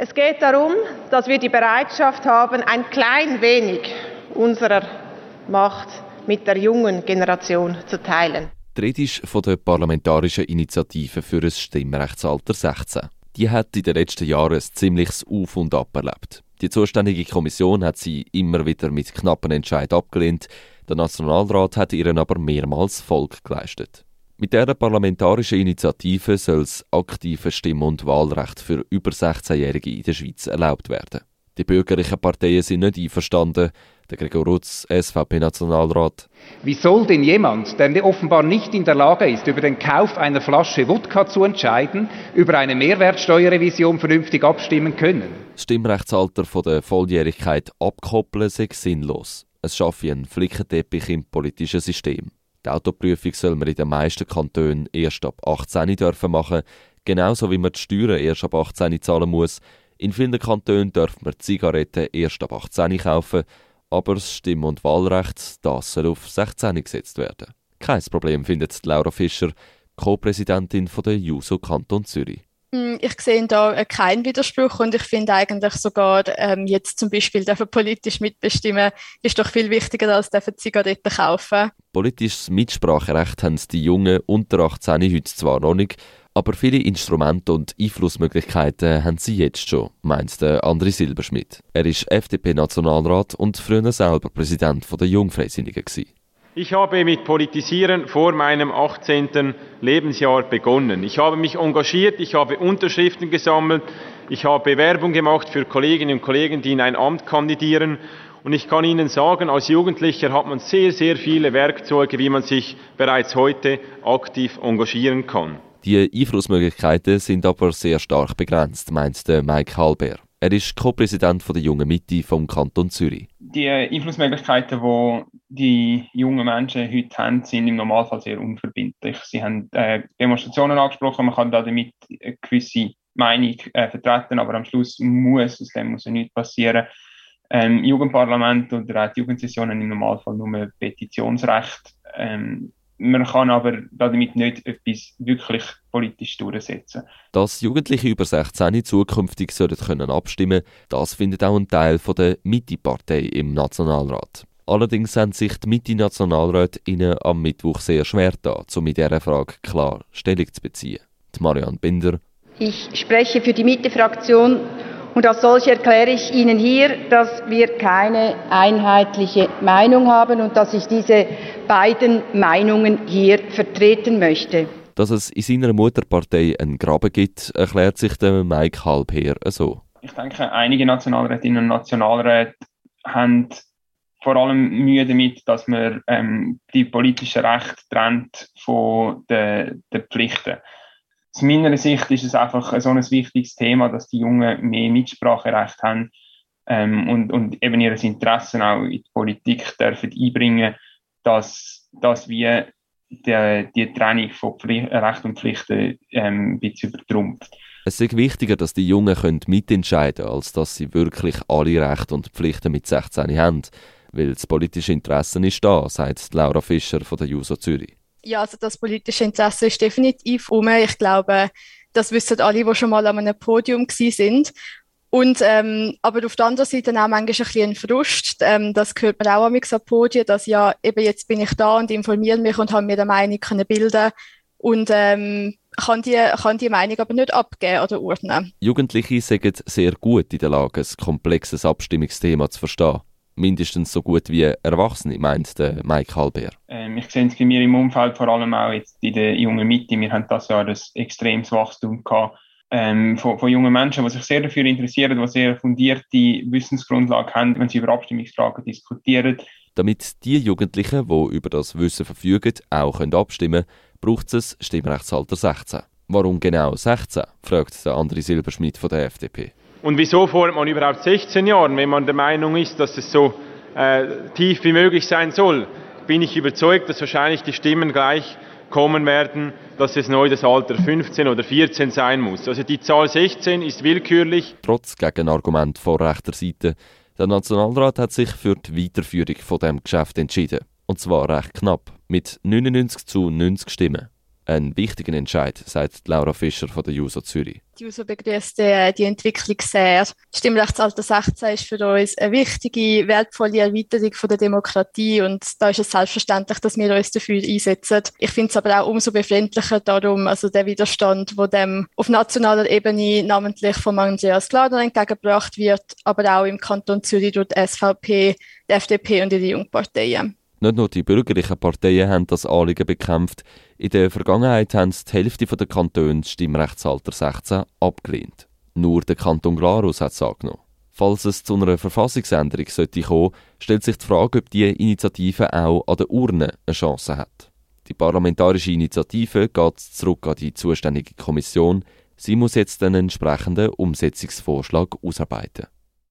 Es geht darum, dass wir die Bereitschaft haben, ein klein wenig unserer Macht mit der jungen Generation zu teilen. Die Rede ist von der Parlamentarischen Initiative für ein Stimmrechtsalter 16. Die hat in den letzten Jahren ein ziemliches Auf und Ab erlebt. Die zuständige Kommission hat sie immer wieder mit knappen Entscheid abgelehnt. Der Nationalrat hat ihren aber mehrmals Folge geleistet. Mit dieser parlamentarischen Initiative soll das aktive Stimm- und Wahlrecht für über 16-Jährige in der Schweiz erlaubt werden. Die bürgerlichen Parteien sind nicht einverstanden. Der Gregor Rutz, SVP-Nationalrat. Wie soll denn jemand, der offenbar nicht in der Lage ist, über den Kauf einer Flasche Wodka zu entscheiden, über eine Mehrwertsteuerrevision vernünftig abstimmen können? Das Stimmrechtsalter von der Volljährigkeit abkoppeln sei sinnlos. Es schaffe einen Flickenteppich im politischen System. Die Autoprüfung soll man in den meisten Kantonen erst ab 18 dürfen machen, genauso wie man die Steuern erst ab 18 zahlen muss. In vielen Kantonen darf man Zigaretten erst ab 18 kaufen aber das Stimm- und Wahlrecht das soll auf 16 gesetzt werden. Kein Problem findet Laura Fischer, Co-Präsidentin der JUSO Kanton Zürich. Hm, ich sehe da keinen Widerspruch und ich finde eigentlich sogar, ähm, jetzt zum Beispiel politisch mitbestimmen, ist doch viel wichtiger als dürfen Zigaretten kaufen. Politisches Mitspracherecht haben die Jungen unter 18 heute zwar noch nicht, aber viele Instrumente und Einflussmöglichkeiten haben sie jetzt schon, meint André Silberschmidt. Er ist FDP-Nationalrat und früher selber Präsident der Jungfreisinnigen. Ich habe mit Politisieren vor meinem 18. Lebensjahr begonnen. Ich habe mich engagiert, ich habe Unterschriften gesammelt, ich habe Bewerbung gemacht für Kolleginnen und Kollegen, die in ein Amt kandidieren. Und ich kann Ihnen sagen, als Jugendlicher hat man sehr, sehr viele Werkzeuge, wie man sich bereits heute aktiv engagieren kann. Die Einflussmöglichkeiten sind aber sehr stark begrenzt, meint Mike Halber. Er ist Co-Präsident der Jungen Mitte vom Kanton Zürich. Die Einflussmöglichkeiten, die die jungen Menschen heute haben, sind im Normalfall sehr unverbindlich. Sie haben äh, Demonstrationen angesprochen, man kann damit eine gewisse Meinung äh, vertreten, aber am Schluss muss aus dem muss ja nichts passieren. Ähm, Jugendparlament oder auch die Jugendsessionen im Normalfall nur Petitionsrecht. Ähm, man kann aber damit nicht etwas wirklich politisch durchsetzen. Dass Jugendliche über 16 zukünftig können abstimmen das findet auch ein Teil der Mitte-Partei im Nationalrat. Allerdings haben sich die Mitte-Nationalräte ihnen am Mittwoch sehr schwer da, um in dieser Frage klar Stellung zu beziehen. Die Marianne Binder. Ich spreche für die Mitte-Fraktion und als solche erkläre ich Ihnen hier, dass wir keine einheitliche Meinung haben und dass ich diese beiden Meinungen hier vertreten möchte. Dass es in seiner Mutterpartei einen Graben gibt, erklärt sich der Mike Halbherr so. Ich denke, einige Nationalrätinnen und Nationalräte haben vor allem Mühe damit, dass man ähm, die politischen Rechte trennt von den, den Pflichten aus meiner Sicht ist es einfach so ein wichtiges Thema, dass die Jungen mehr Mitspracherecht haben ähm, und, und eben ihr Interesse auch in die Politik dürfen einbringen, dass, dass wir die, die Trennung von Pflicht, Recht und Pflichten ähm, ein bisschen übertrumpft. Es ist wichtiger, dass die Jungen können mitentscheiden können, als dass sie wirklich alle Rechte und Pflichten mit 16 haben. Weil das politische Interesse ist da, sagt Laura Fischer von der JUSO Zürich. Ja, also das politische Interesse ist definitiv um. Ich glaube, das wissen alle, die schon mal an einem Podium sind. Und, ähm, aber auf der anderen Seite auch manchmal ein bisschen ein Frust. Ähm, das hört man auch am Podien, dass ja, eben jetzt bin ich da und informiere mich und habe mir eine Meinung können bilden und ähm, kann, die, kann die Meinung aber nicht abgeben oder ordnen. Jugendliche sind sehr gut in der Lage, ein komplexes Abstimmungsthema zu verstehen mindestens so gut wie Erwachsene, meint der Mike Halber. Ähm, ich sehe es bei mir im Umfeld, vor allem auch jetzt in der jungen Mitte. Wir haben das Jahr ein extremes Wachstum gehabt. Ähm, von, von, jungen Menschen, die sich sehr dafür interessieren, die sehr fundierte Wissensgrundlagen haben, wenn sie über Abstimmungsfragen diskutieren. Damit die Jugendlichen, die über das Wissen verfügen, auch abstimmen können, braucht es ein Stimmrechtsalter 16. Warum genau 16? fragt der André Silberschmidt von der FDP. Und wieso fordert man überhaupt 16 Jahre, wenn man der Meinung ist, dass es so äh, tief wie möglich sein soll? Bin ich überzeugt, dass wahrscheinlich die Stimmen gleich kommen werden, dass es neu das Alter 15 oder 14 sein muss. Also die Zahl 16 ist willkürlich. Trotz Gegenargument von rechter Seite. Der Nationalrat hat sich für die Weiterführung von dem Geschäft entschieden. Und zwar recht knapp, mit 99 zu 90 Stimmen. Ein wichtiger Entscheid, sagt Laura Fischer von der JUSO Zürich. Die JUSO begrüßt äh, die Entwicklung sehr. Das Stimmrechtsalter 16 ist für uns eine wichtige, wertvolle Erweiterung der Demokratie und da ist es selbstverständlich, dass wir uns dafür einsetzen. Ich finde es aber auch umso befremdlicher darum, also der Widerstand, wo dem auf nationaler Ebene namentlich von Andreas Glader entgegengebracht wird, aber auch im Kanton Zürich durch die SVP, die FDP und die Jungparteien. Nicht nur die bürgerlichen Parteien haben das Anliegen bekämpft, in der Vergangenheit haben die Hälfte der Kantone das Stimmrechtsalter 16 abgelehnt. Nur der Kanton Glarus hat es angenommen. Falls es zu einer Verfassungsänderung sollte kommen, stellt sich die Frage, ob diese Initiative auch an der Urne eine Chance hat. Die parlamentarische Initiative geht zurück an die zuständige Kommission. Sie muss jetzt einen entsprechenden Umsetzungsvorschlag ausarbeiten.